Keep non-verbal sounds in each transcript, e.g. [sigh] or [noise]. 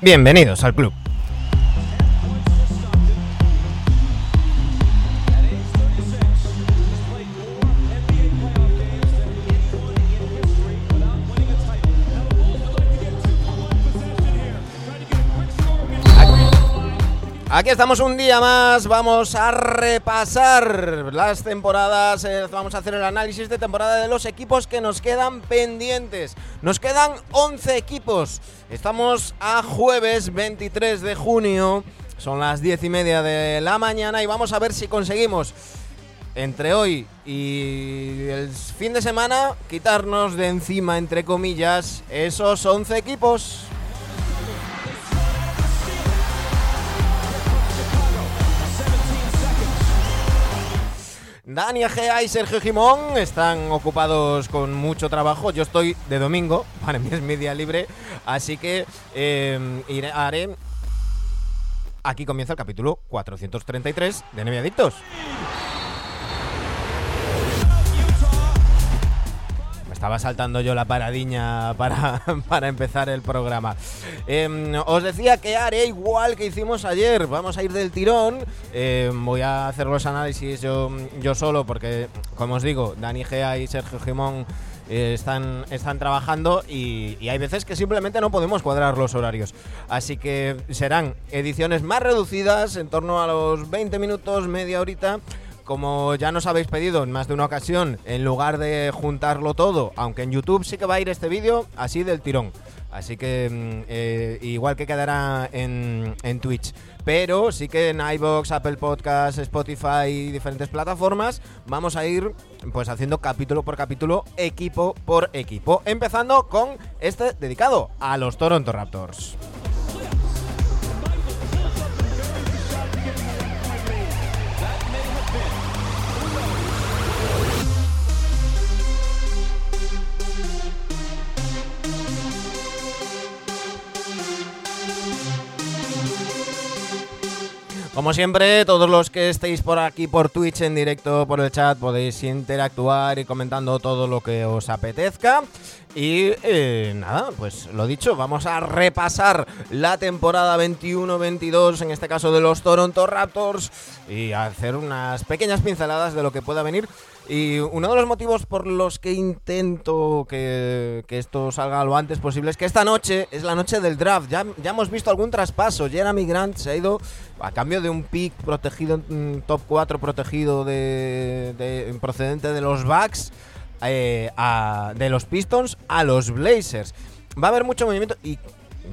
Bienvenidos al club. Aquí estamos un día más, vamos a repasar las temporadas, eh, vamos a hacer el análisis de temporada de los equipos que nos quedan pendientes. Nos quedan 11 equipos, estamos a jueves 23 de junio, son las 10 y media de la mañana y vamos a ver si conseguimos entre hoy y el fin de semana quitarnos de encima, entre comillas, esos 11 equipos. Dani Egea y Sergio Jimón están ocupados con mucho trabajo. Yo estoy de domingo, [laughs] para mí es mi día libre, así que eh, iré, haré... Aquí comienza el capítulo 433 de Neve estaba saltando yo la paradiña para, [laughs] para empezar el programa. Eh, os decía que haré igual que hicimos ayer. Vamos a ir del tirón. Eh, voy a hacer los análisis yo, yo solo porque, como os digo, Dani Gea y Sergio Jimón eh, están, están trabajando y, y hay veces que simplemente no podemos cuadrar los horarios. Así que serán ediciones más reducidas, en torno a los 20 minutos, media horita. Como ya nos habéis pedido en más de una ocasión, en lugar de juntarlo todo, aunque en YouTube sí que va a ir este vídeo así del tirón. Así que mm, eh, igual que quedará en, en Twitch. Pero sí que en iBox, Apple Podcasts, Spotify y diferentes plataformas vamos a ir pues haciendo capítulo por capítulo, equipo por equipo. Empezando con este dedicado a los Toronto Raptors. Como siempre, todos los que estéis por aquí por Twitch en directo, por el chat, podéis interactuar y comentando todo lo que os apetezca. Y eh, nada, pues lo dicho, vamos a repasar la temporada 21-22, en este caso de los Toronto Raptors, y hacer unas pequeñas pinceladas de lo que pueda venir. Y uno de los motivos por los que intento que, que, esto salga lo antes posible es que esta noche es la noche del draft. Ya, ya hemos visto algún traspaso. Jeremy Grant se ha ido a cambio de un pick protegido, un top 4 protegido de, de, procedente de los Bucks, eh, a, de los Pistons a los Blazers. Va a haber mucho movimiento y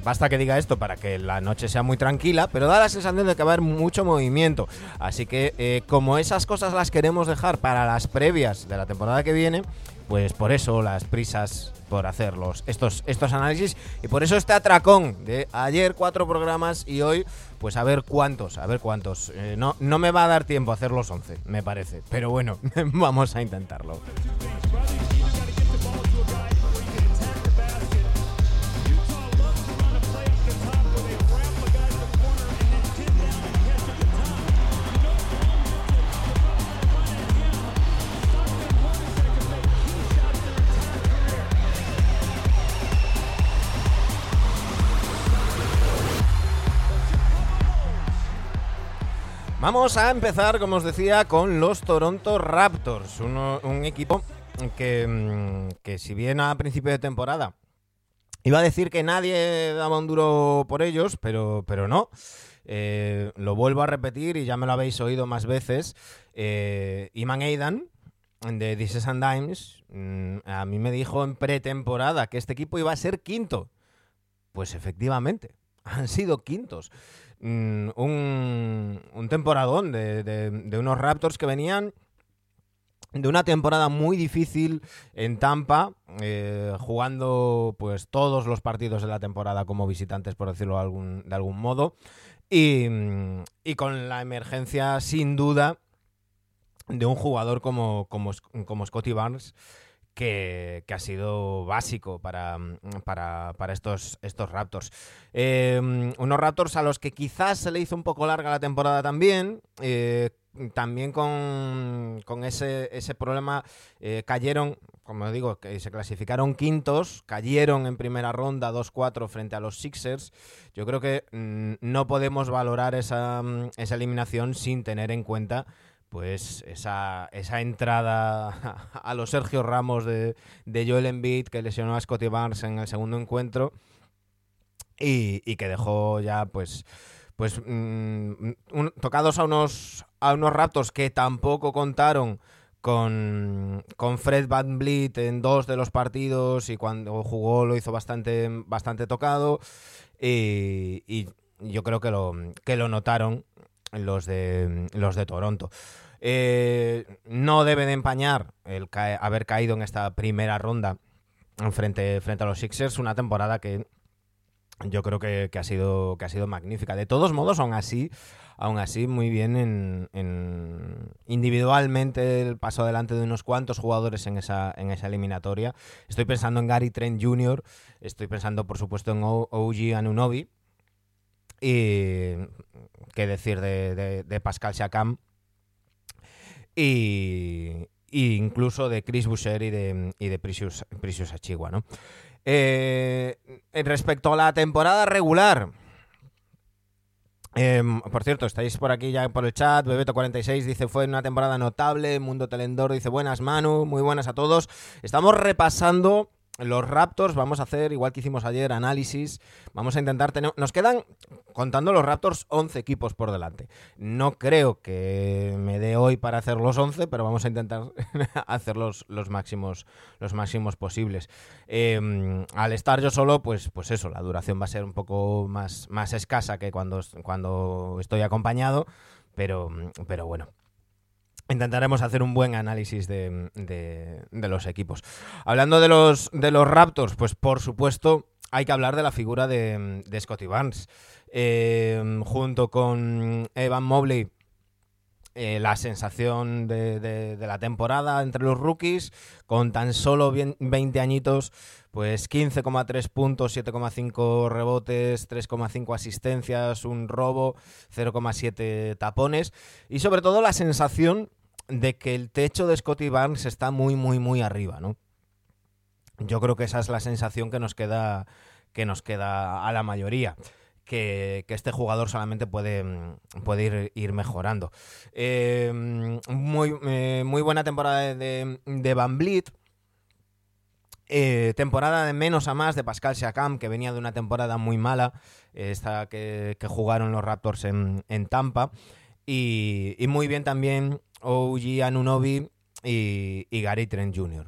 Basta que diga esto para que la noche sea muy tranquila, pero da la sensación de que va a haber mucho movimiento. Así que eh, como esas cosas las queremos dejar para las previas de la temporada que viene, pues por eso las prisas por hacerlos estos, estos análisis y por eso este atracón de ayer cuatro programas y hoy pues a ver cuántos, a ver cuántos. Eh, no, no me va a dar tiempo a hacer los 11, me parece, pero bueno, [laughs] vamos a intentarlo. Vamos a empezar, como os decía, con los Toronto Raptors, un equipo que, que, si bien a principio de temporada iba a decir que nadie daba un duro por ellos, pero, pero no. Eh, lo vuelvo a repetir y ya me lo habéis oído más veces. Eh, Iman Aidan, de This and Dimes, mm, a mí me dijo en pretemporada que este equipo iba a ser quinto. Pues efectivamente, han sido quintos. Mm, un, un, temporadón de, de, de, unos Raptors que venían de una temporada muy difícil en Tampa, eh, jugando pues todos los partidos de la temporada como visitantes, por decirlo de algún, de algún modo, y, y, con la emergencia sin duda de un jugador como, como, como Scotty Barnes. Que, ha sido básico para, para, para estos, estos Raptors. Eh, unos Raptors a los que quizás se le hizo un poco larga la temporada también, eh, también con, con ese, ese, problema eh, cayeron, como digo, que se clasificaron quintos, cayeron en primera ronda 2-4 frente a los Sixers. Yo creo que mm, no podemos valorar esa, mm, esa, eliminación sin tener en cuenta pues esa, esa entrada [laughs] a los Sergio Ramos de, de Joel Embiid que lesionó a Scotty Barnes en el segundo encuentro y, y que dejó ya pues pues mm, tocados a unos, a unos Raptors que tampoco contaron con, con Fred Van Vliet en dos de los partidos y cuando jugó lo hizo bastante, bastante tocado y, yo creo que lo, que lo notaron los de, los de Toronto. Eh, no debe de empañar el haber caído en esta primera ronda frente, frente a los Sixers, una temporada que yo creo que, ha sido, que ha sido magnífica. De todos modos, aún así, aún así muy bien en, individualmente el paso adelante de unos cuantos jugadores en esa, en esa eliminatoria. Estoy pensando en Gary Trent Jr., estoy pensando, por supuesto, en OG Anunobi. Y qué decir de, Pascal Siakam. Y, incluso de Chris Boucher y de, y de Precious, Precious Achigua, ¿no? Eh, respecto a la temporada regular, em, por cierto, estáis por aquí ya por el chat. Bebeto46 dice: Fue una temporada notable. Mundo Telendor dice: Buenas, Manu. Muy buenas a todos. Estamos repasando los Raptors, vamos a hacer, igual que hicimos ayer, análisis. Vamos a intentar tener. Nos quedan, contando los Raptors, 11 equipos por delante. No creo que me dé hoy para hacer los 11, pero vamos a intentar [laughs] hacer los, máximos, los máximos posibles. Em, al estar yo solo, pues, pues eso, la duración va a ser un poco más, más escasa que cuando, cuando estoy acompañado. Pero, pero bueno, Intentaremos hacer un buen análisis de, los equipos. Hablando de los, de los Raptors, pues por supuesto hay que hablar de la figura de, Scotty Barnes. Eh, junto con Evan Mobley, eh, la sensación de, la temporada entre los rookies, con tan solo 20 añitos, pues 15,3 puntos, 7,5 rebotes, 3,5 asistencias, un robo, 0,7 tapones y sobre todo la sensación de que el techo de Scotty Barnes está muy, muy, muy arriba, ¿no? Yo creo que esa es la sensación que nos queda, que nos queda a la mayoría. Que, este jugador solamente puede, puede ir, mejorando. Eh, muy, eh, muy buena temporada de, Van Vliet. Eh, temporada de menos a más de Pascal Siakam, que venía de una temporada muy mala, esta que, jugaron los Raptors en, Tampa. Y, muy bien también OG Anunobi y, Gary Trent Jr..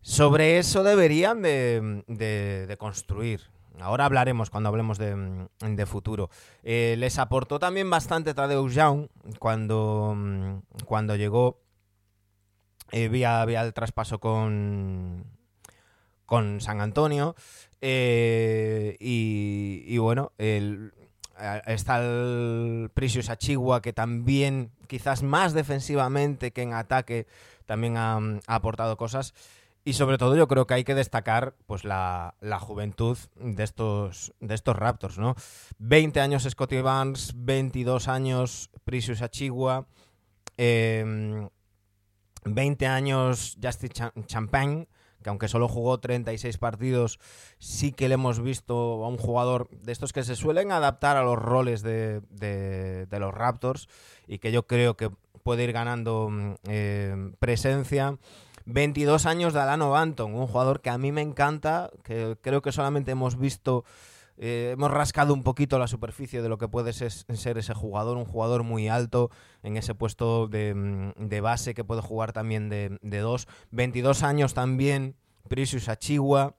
Sobre eso deberían de, construir. Ahora hablaremos cuando hablemos de, futuro. Eh, les aportó también bastante Tadeusz Young cuando, cuando llegó eh, vía, el traspaso con, con San Antonio. Eh, y, y, bueno, está el Precious Achigua, que también, quizás más defensivamente que en ataque, también ha, aportado cosas. Y sobre todo yo creo que hay que destacar pues la, juventud de estos, de estos Raptors, ¿no? 20 años Scotty Barnes, 22 años Precious Achigua, 20 em, años Justin Champagne, que aunque solo jugó 36 partidos, sí que le hemos visto a un jugador de estos que se suelen adaptar a los roles de, los Raptors y que yo creo que puede ir ganando eh, presencia. 22 años de Alano Banton, un jugador que a mí me encanta, que creo que solamente hemos visto, eh, hemos rascado un poquito la superficie de lo que puede ser, ese jugador, un jugador muy alto en ese puesto de, mm, base que puede jugar también de, dos. 22 años también, Precious Achigua.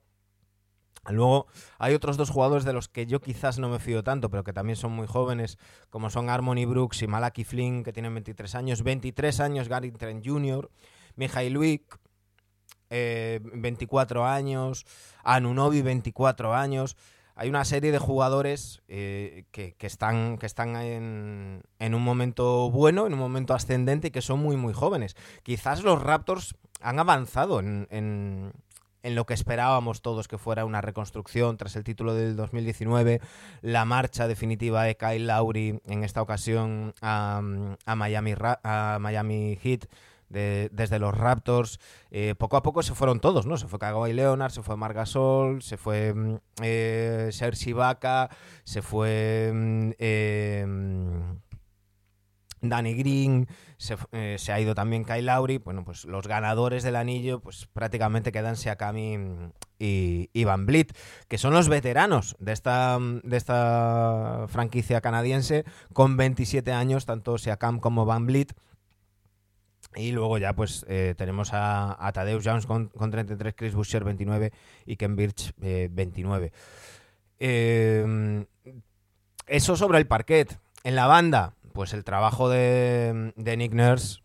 Luego hay otros dos jugadores de los que yo quizás no me fío tanto, pero que también son muy jóvenes, como son Harmony Brooks y Malaki Flynn, que tienen 23 años, 23 años Gary Trent Jr., Luik, 24 años, Anunobi, 24 años. Hay una serie de jugadores eh, que, están, que están en, en, un momento bueno, en un momento ascendente y que son muy, muy jóvenes. Quizás los Raptors han avanzado en, en, en lo que esperábamos todos que fuera una reconstrucción tras el título del 2019, la marcha definitiva de Kyle Lowry en esta ocasión a, a Miami, a Miami Heat desde los Raptors, eh, poco a poco se fueron todos, ¿no? Se fue Kawhi Leonard, se fue Margasol, se fue mm, eh, Sergi Ibaka, se fue mm, eh, Danny Green, eh, se, ha ido también Kyle Lowry. Bueno, pues los ganadores del anillo, pues prácticamente quedan Siakami y, y Van Vliet, que son los veteranos de esta, de esta franquicia canadiense, con 27 años, tanto Siakam como Van Vliet. Y luego ya pues eh, tenemos a, a Jones con, 33, Chris Boucher 29 y Ken Birch 29. Eh, eso sobre el parquet. En la banda, pues el trabajo de, Nick Nurse,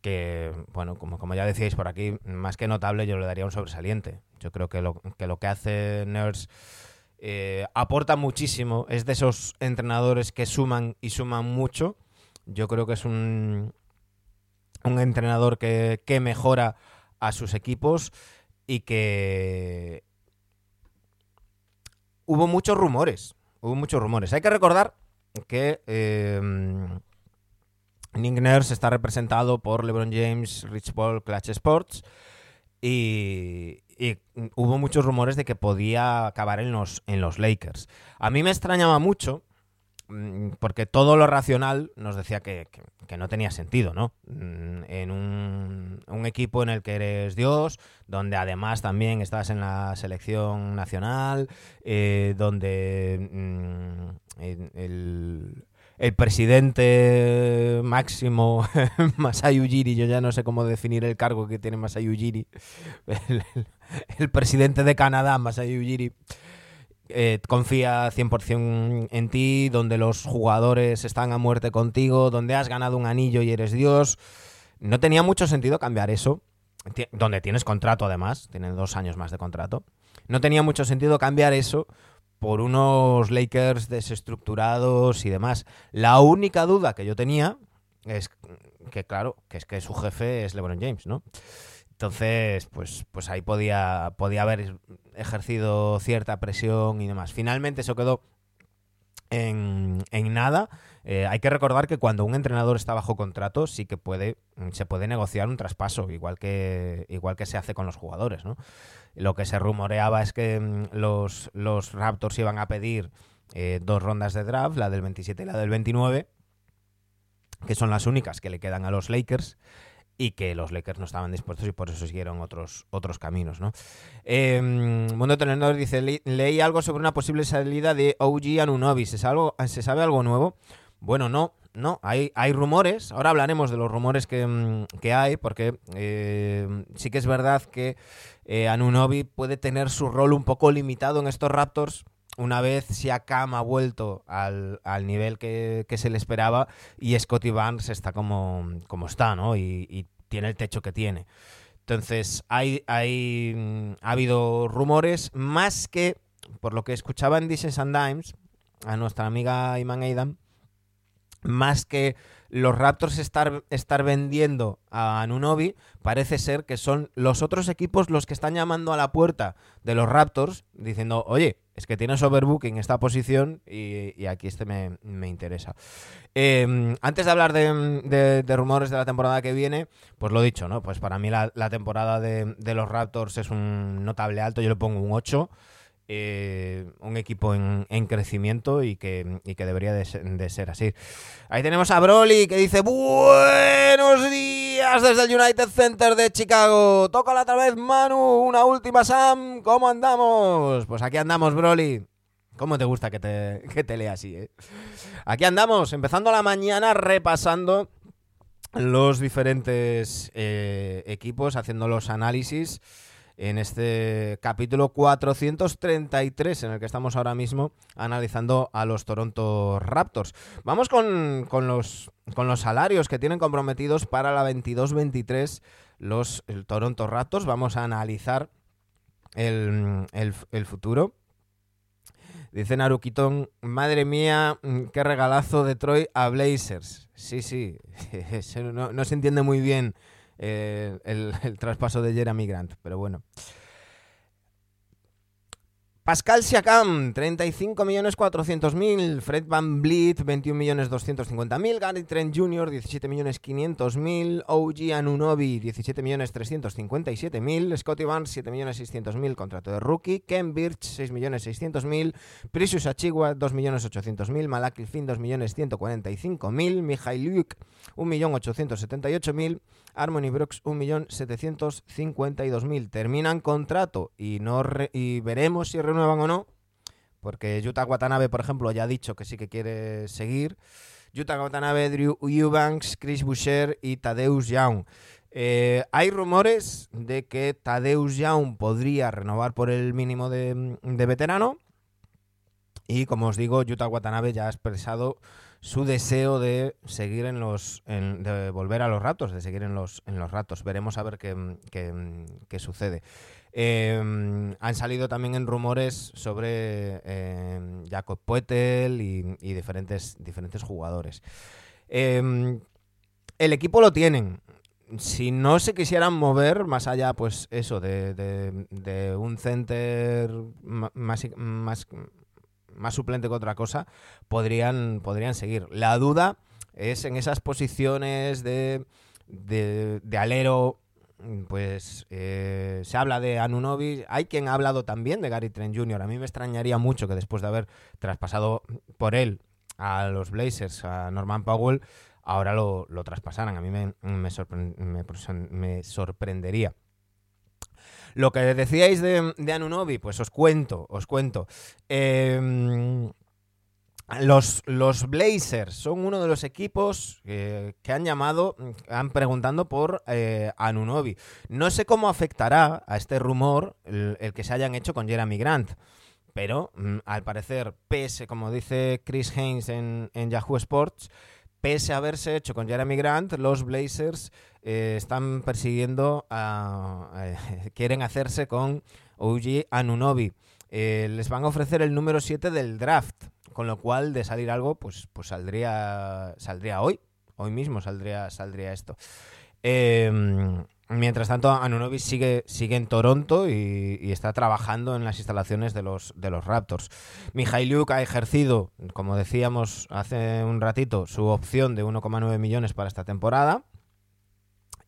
que, bueno, como, como ya decíais por aquí, más que notable, yo le daría un sobresaliente. Yo creo que lo que, lo que hace Nurse eh, aporta muchísimo. Es de esos entrenadores que suman y suman mucho. Yo creo que es un, un entrenador que, mejora a sus equipos y que hubo muchos rumores. Hubo muchos rumores. Hay que recordar que eh, Nick Nurse está representado por LeBron James, Rich Paul, Clutch Sports y, y, hubo muchos rumores de que podía acabar en los, en los Lakers. A mí me extrañaba mucho porque todo lo racional nos decía que, no tenía sentido, ¿no? Mm, en un, equipo en el que eres Dios, donde además también estás en la selección nacional, eh, donde mm, el, presidente máximo [laughs] Masayu Ujiri, yo ya no sé cómo definir el cargo que tiene Masayu Ujiri, [laughs] el, presidente de Canadá, Masayu Ujiri, eh, confía 100% en ti, donde los jugadores están a muerte contigo, donde has ganado un anillo y eres Dios. No tenía mucho sentido cambiar eso, donde tienes contrato además, tienes dos años más de contrato. No tenía mucho sentido cambiar eso por unos Lakers desestructurados y demás. La única duda que yo tenía es que, claro, que es que su jefe es LeBron James, ¿no? Entonces, pues, pues ahí podía, podía haber ejercido cierta presión y demás. Finalmente eso quedó en, nada. Eh, hay que recordar que cuando un entrenador está bajo contrato, sí que puede, se puede negociar un traspaso, igual que, igual que se hace con los jugadores. ¿no? Lo que se rumoreaba es que mm, los, los Raptors iban a pedir eh, dos rondas de draft, la del 27 y la del 29, que son las únicas que le quedan a los Lakers y que los Lakers no estaban dispuestos y por eso siguieron otros, otros caminos. ¿no? Eh, Mundo Tenedor dice, leí algo sobre una posible salida de OG Anunobi, ¿Se, ¿se sabe algo nuevo? Bueno, no, no, hay, hay rumores, ahora hablaremos de los rumores que, mm, hay, porque eh, sí que es verdad que eh, puede tener su rol un poco limitado en estos Raptors, una vez Siakam ha vuelto al, nivel que, se le esperaba y Scotty Barnes está como, como está, ¿no? Y, tiene el techo que tiene. Entonces, hay, hay, mm, ha habido rumores, más que, por lo que escuchaba en Dishes and Dimes, a nuestra amiga Iman Aidan, más que los Raptors estar, estar vendiendo a Anunobi, parece ser que son los otros equipos los que están llamando a la puerta de los Raptors diciendo, oye, es que tienes overbooking esta posición y, aquí este me, interesa. Em, antes de hablar de, rumores de la temporada que viene, pues lo dicho, ¿no? Pues para mí la, temporada de, de, los Raptors es un notable alto, yo le pongo un 8. Eh, un equipo en, crecimiento y que, que debería de ser, así. Ahí tenemos a Broly que dice buenos días desde el United Center de Chicago. Toca otra vez Manu, una última Sam. ¿Cómo andamos? Pues aquí andamos Broly. ¿Cómo te gusta que te, que te lea así? Eh? Aquí andamos, empezando la mañana repasando los diferentes eh, equipos, haciendo los análisis. En este capítulo 433 en el que estamos ahora mismo analizando a los Toronto Raptors. Vamos con, los, con los salarios que tienen comprometidos para la 22-23 los Toronto Raptors. Vamos a analizar el, el futuro. Dice Narukitón, madre mía, qué regalazo de Troy a Blazers. Sí, sí, [laughs] no se entiende muy bien eh, el, [laughs] el, traspaso de Jeremy Grant, pero bueno. Pascal Siakam, 35.400.000. Fred Van Vliet, 21.250.000. Gary Trent Jr., 17.500.000. OG Anunobi, 17.357.000. Scotty Barnes, 7.600.000. Contrato de rookie. Ken Birch, 6.600.000. Precious Achigua, 2.800.000. Malaki Finn, 2.145.000. Mijail Luke, 1.878.000. Harmony Brooks 1.752.000. Terminan contrato y, no y veremos si renuevan o no, porque Yuta Watanabe, por ejemplo, ya ha dicho que sí que quiere seguir. Yuta Watanabe, Drew Eubanks, Chris Boucher y Tadeusz Young. Eh, hay rumores de que Tadeusz Young podría renovar por el mínimo de, de veterano. Y como os digo, Yuta Watanabe ya ha expresado su deseo de seguir en los. de volver a los ratos, de seguir en los, en los ratos. Veremos a ver qué, qué, sucede. Em, han salido también en rumores sobre em, Jacob Poetel y, diferentes, diferentes jugadores. Em, el equipo lo tienen. Si no se quisieran mover más allá, pues eso, de, de un center más, más suplente que otra cosa, podrían, podrían seguir. La duda es en esas posiciones de, de, alero pues eh, se habla de Anunobi. Hay quien ha hablado también de Gary Trent Jr. A mí me extrañaría mucho que después de haber traspasado por él a los Blazers, a Norman Powell, ahora lo, lo traspasaran. A mí me sorprendería. Lo que decíais de, Anunobi, pues os cuento, os cuento. Em, los, los, Blazers son uno de los equipos que han llamado, han preguntando por eh. No sé cómo afectará a este rumor el, que se hayan hecho con Jeremy Grant. Pero mm, al parecer, pese, como dice Chris Haynes en Yahoo Sports, pese a haberse hecho con Jeremy Grant, los Blazers eh, están persiguiendo, eh, [laughs] quieren hacerse con OG Anunobi. Eh, les van a ofrecer el número 7 del draft, con lo cual de salir algo, pues, pues saldría, saldría hoy, hoy mismo saldría, saldría esto. Em, mientras tanto, Anunobi sigue, sigue en Toronto y, está trabajando en las instalaciones de los, de los Raptors. Mijailuk ha ejercido, como decíamos hace un ratito, su opción de 1,9 millones para esta temporada.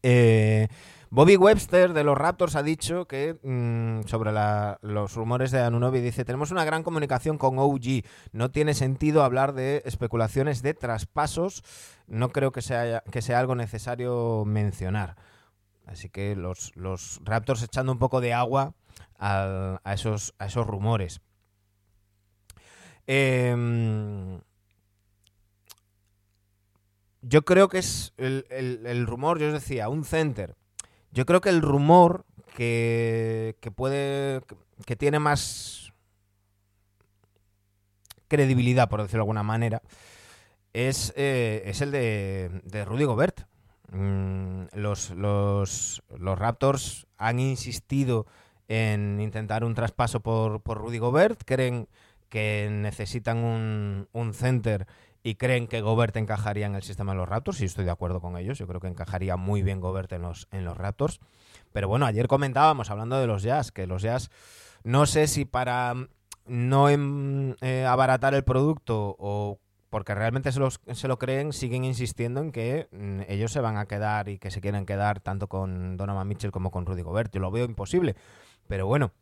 Eh, Bobby Webster de los Raptors ha dicho que mm, sobre los rumores de Anunobi dice tenemos una gran comunicación con OG. No tiene sentido hablar de especulaciones de traspasos. No creo que sea, que sea algo necesario mencionar. Así que los, Raptors echando un poco de agua a, esos, a esos rumores. Eh, yo creo que es el, rumor, yo os decía, un center. Yo creo que el rumor que, puede, que tiene más credibilidad, por decirlo de alguna manera, es, eh, es el de, Rudy Gobert. Mm, los, los, los, Raptors han insistido en intentar un traspaso por, por Rudy Gobert, creen que necesitan un, un center y creen que Gobert encajaría en el sistema de los Raptors, y estoy de acuerdo con ellos, yo creo que encajaría muy bien Gobert en los, en los Raptors. Pero bueno, ayer comentábamos, hablando de los Jazz, que los Jazz, no sé si para no em, eh, abaratar el producto o porque realmente se, los, se lo creen, siguen insistiendo en que mm, ellos se van a quedar y que se quieren quedar tanto con Donovan Mitchell como con Rudy Gobert. Yo lo veo imposible. Pero bueno,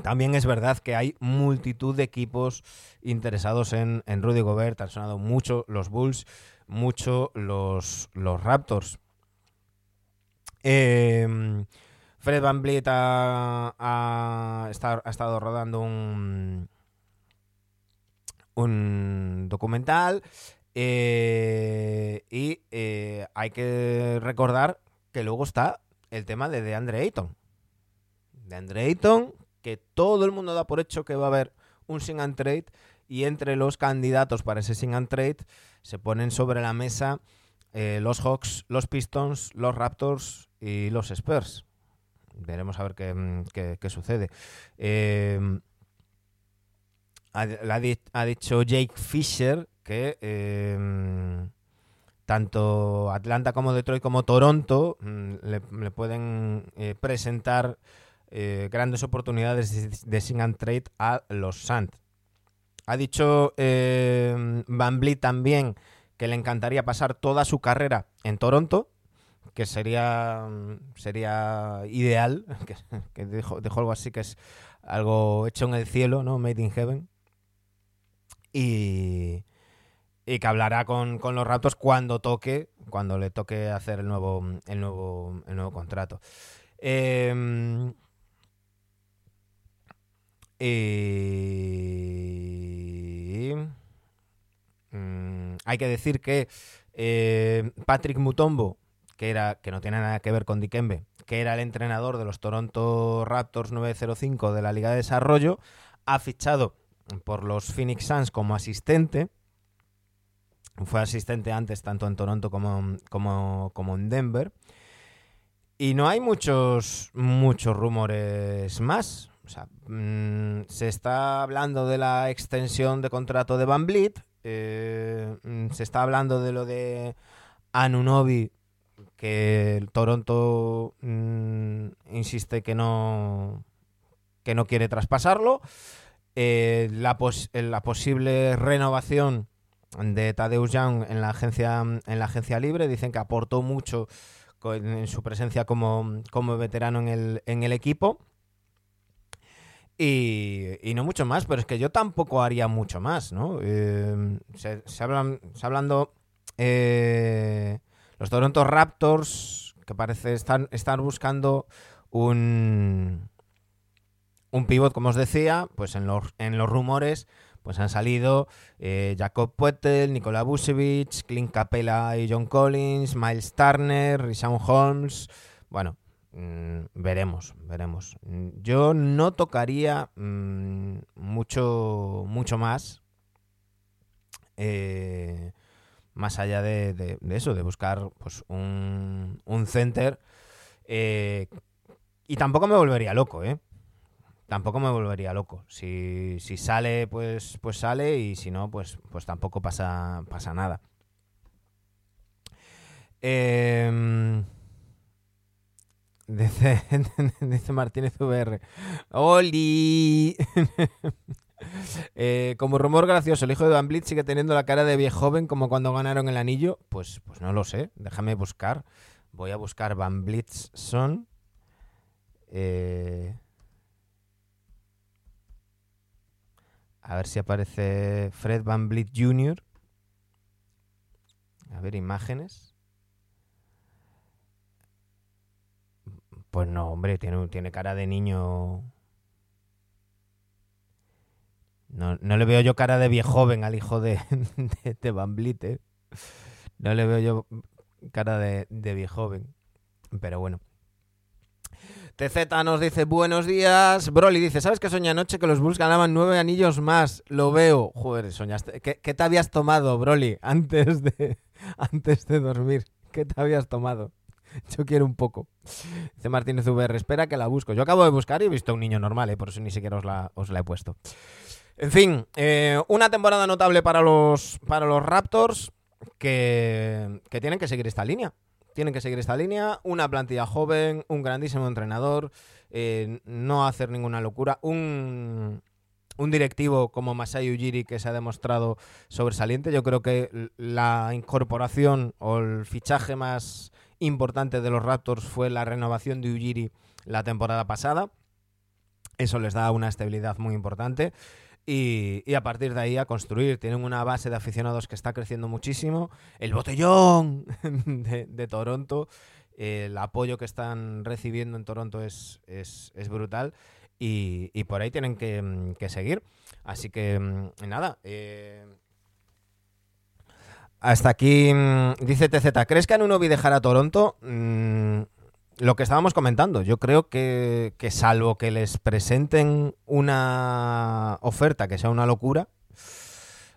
también es verdad que hay multitud de equipos interesados en, Rudy Gobert. Han sonado mucho los Bulls, mucho los, los Raptors. Em, Fred Van Vliet ha, estado rodando un, un documental eh, y eh, hay que recordar que luego está el tema de DeAndre Ayton de Andre Ayton, que todo el mundo da por hecho que va a haber un sing and trade y entre los candidatos para ese sing and trade se ponen sobre la mesa eh, los Hawks, los Pistons, los Raptors y los Spurs. Veremos a ver qué, qué- sucede. Ha, ha di- ha dicho Jake Fisher que eh, tanto Atlanta como Detroit como Toronto mm, le, pueden eh, presentar eh, grandes oportunidades de, sing and trade a los Suns. Ha dicho eh, Van Vliet también que le encantaría pasar toda su carrera en Toronto, que sería, mm, sería ideal, [laughs] que, que algo así que es algo hecho en el cielo, ¿no? Made in heaven. Y, que hablará con, los Raptors cuando toque, cuando le toque hacer el nuevo, el nuevo, el nuevo contrato. Em, mm, hay que decir que eh, Patrick Mutombo, que era que no tiene nada que ver con Dikembe, que era el entrenador de los Toronto Raptors 905 de la Liga de Desarrollo, ha fichado por los Phoenix Suns como asistente. Fue asistente antes tanto en Toronto como, como, en Denver. Y no hay muchos, muchos rumores más. O sea, mm, se está hablando de la extensión de contrato de Van Vliet. eh, mm, se está hablando de lo de Anunobi, que Toronto mm, insiste que no, que no quiere traspasarlo. Eh, la, pos- eh, la posible renovación de Tadeusz Young en la agencia en la agencia libre dicen que aportó mucho en su presencia como, como veterano en el, en el equipo y, no mucho más, pero es que yo tampoco haría mucho más, ¿no? Eh, se, se hablan, se hablando eh, los Toronto Raptors que parece están, están buscando un un pivot, como os decía, pues en los, en los rumores pues han salido eh, Jacob Poeltl, Nikola Vucevic, Clint Capella y John Collins, Miles Turner, Rishon Holmes. Bueno, mm, veremos, veremos. Yo no tocaría mm, mucho, mucho más. eh, más allá de eso, de buscar pues un, un center. eh, y tampoco me volvería loco, ¿eh? Tampoco me volvería loco. Si, si sale, pues, pues sale, y si no, pues, pues tampoco pasa, pasa nada. Em, [laughs] [laughs] dice, Martínez VR. ¡Oli! [laughs] Eh, como rumor gracioso, el hijo de Van Vliet sigue teniendo la cara de viejo joven como cuando ganaron el anillo. Pues, pues no lo sé. Déjame buscar. Voy a buscar Van Vliet's son. Eh, A ver si aparece Fred Van Vliet Jr. A ver, imágenes. Pues no, hombre, tiene, tiene cara de niño. No, no le veo yo cara de viejo joven al hijo [laughs] de, de, Van Vliet, ¿eh? No le veo yo cara de, de viejo. Pero bueno. TZ nos dice buenos días. Broly dice, ¿sabes que soñé anoche que los Bulls ganaban nueve anillos más? Lo veo. Joder, soñaste. ¿Qué, qué te habías tomado, Broly, antes de, [laughs] antes de dormir? ¿Qué te habías tomado? Yo quiero un poco. Dice Martínez VR, espera que la busco. Yo acabo de buscar y he visto a un niño normal, ¿eh? por eso ni siquiera os la, os la he puesto. En fin, eh, una temporada notable para los, para los Raptors que, que tienen que seguir esta línea tienen que seguir esta línea. Una plantilla joven, un grandísimo entrenador, eh, no hacer ninguna locura. Un, un directivo como Masai Ujiri que se ha demostrado sobresaliente. Yo creo que la incorporación o el fichaje más importante de los Raptors fue la renovación de Ujiri la temporada pasada. Eso les da una estabilidad muy importante. Y, a partir de ahí a construir. Tienen una base de aficionados que está creciendo muchísimo. El botellón [laughs] de, Toronto, el apoyo que están recibiendo en Toronto es, es, brutal. Y, por ahí tienen que, que, seguir. Así que nada. Eh, hasta aquí dice TZ. ¿Crees que Anunobi dejará Toronto? Mm, lo que estábamos comentando, yo creo que, que salvo que les presenten una oferta que sea una locura,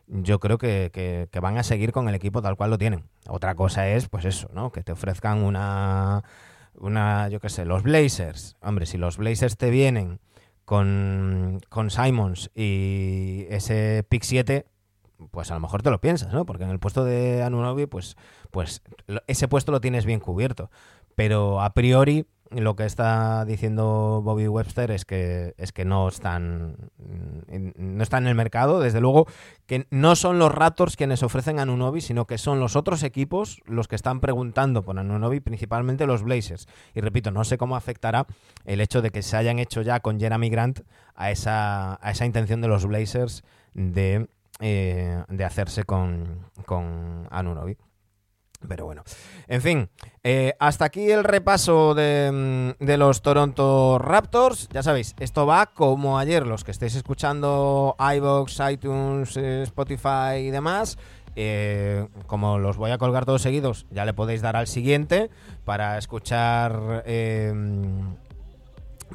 yo creo que, que- van a seguir con el equipo tal cual lo tienen. Otra cosa es, pues eso, ¿no? Que te ofrezcan una, una yo qué sé, los Blazers. Hombre, si los Blazers te vienen con, con Simons y ese pick 7, pues a lo mejor te lo piensas, ¿no? Porque en el puesto de Anunobi, pues, pues ese puesto lo tienes bien cubierto. Pero a priori lo que está diciendo Bobby Webster es que es que no están mm, no están en el mercado, desde luego que no son los Raptors quienes ofrecen a Anunobi, sino que son los otros equipos los que están preguntando por Anunobi, principalmente los Blazers. Y repito, no sé cómo afectará el hecho de que se hayan hecho ya con Jeremy Grant a esa, a esa intención de los Blazers de, eh, de hacerse con, con. Pero bueno, en fin, eh, hasta aquí el repaso de, mm, de los Toronto Raptors. Ya sabéis, esto va como ayer, los que estéis escuchando iVoox, iTunes, eh, Spotify y demás. eh, como los voy a colgar todos seguidos, ya le podéis dar al siguiente para escuchar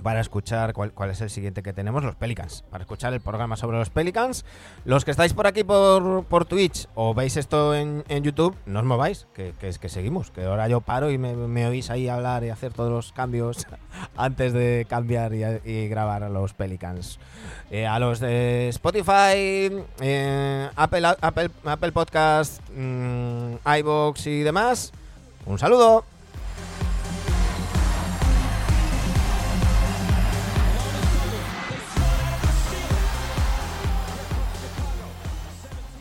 para escuchar cuál, cuál es el siguiente que tenemos, los Pelicans, para escuchar el programa sobre los Pelicans. Los que estáis por aquí por, por Twitch o veis esto en, en YouTube, no os mováis, que, que que seguimos, que ahora yo paro y me, oís ahí hablar y hacer todos los cambios [laughs] antes de cambiar y, grabar a los Pelicans. Eh, a los de Spotify, eh, Apple, Apple, Apple Podcast, mm, iVoox y demás, un saludo.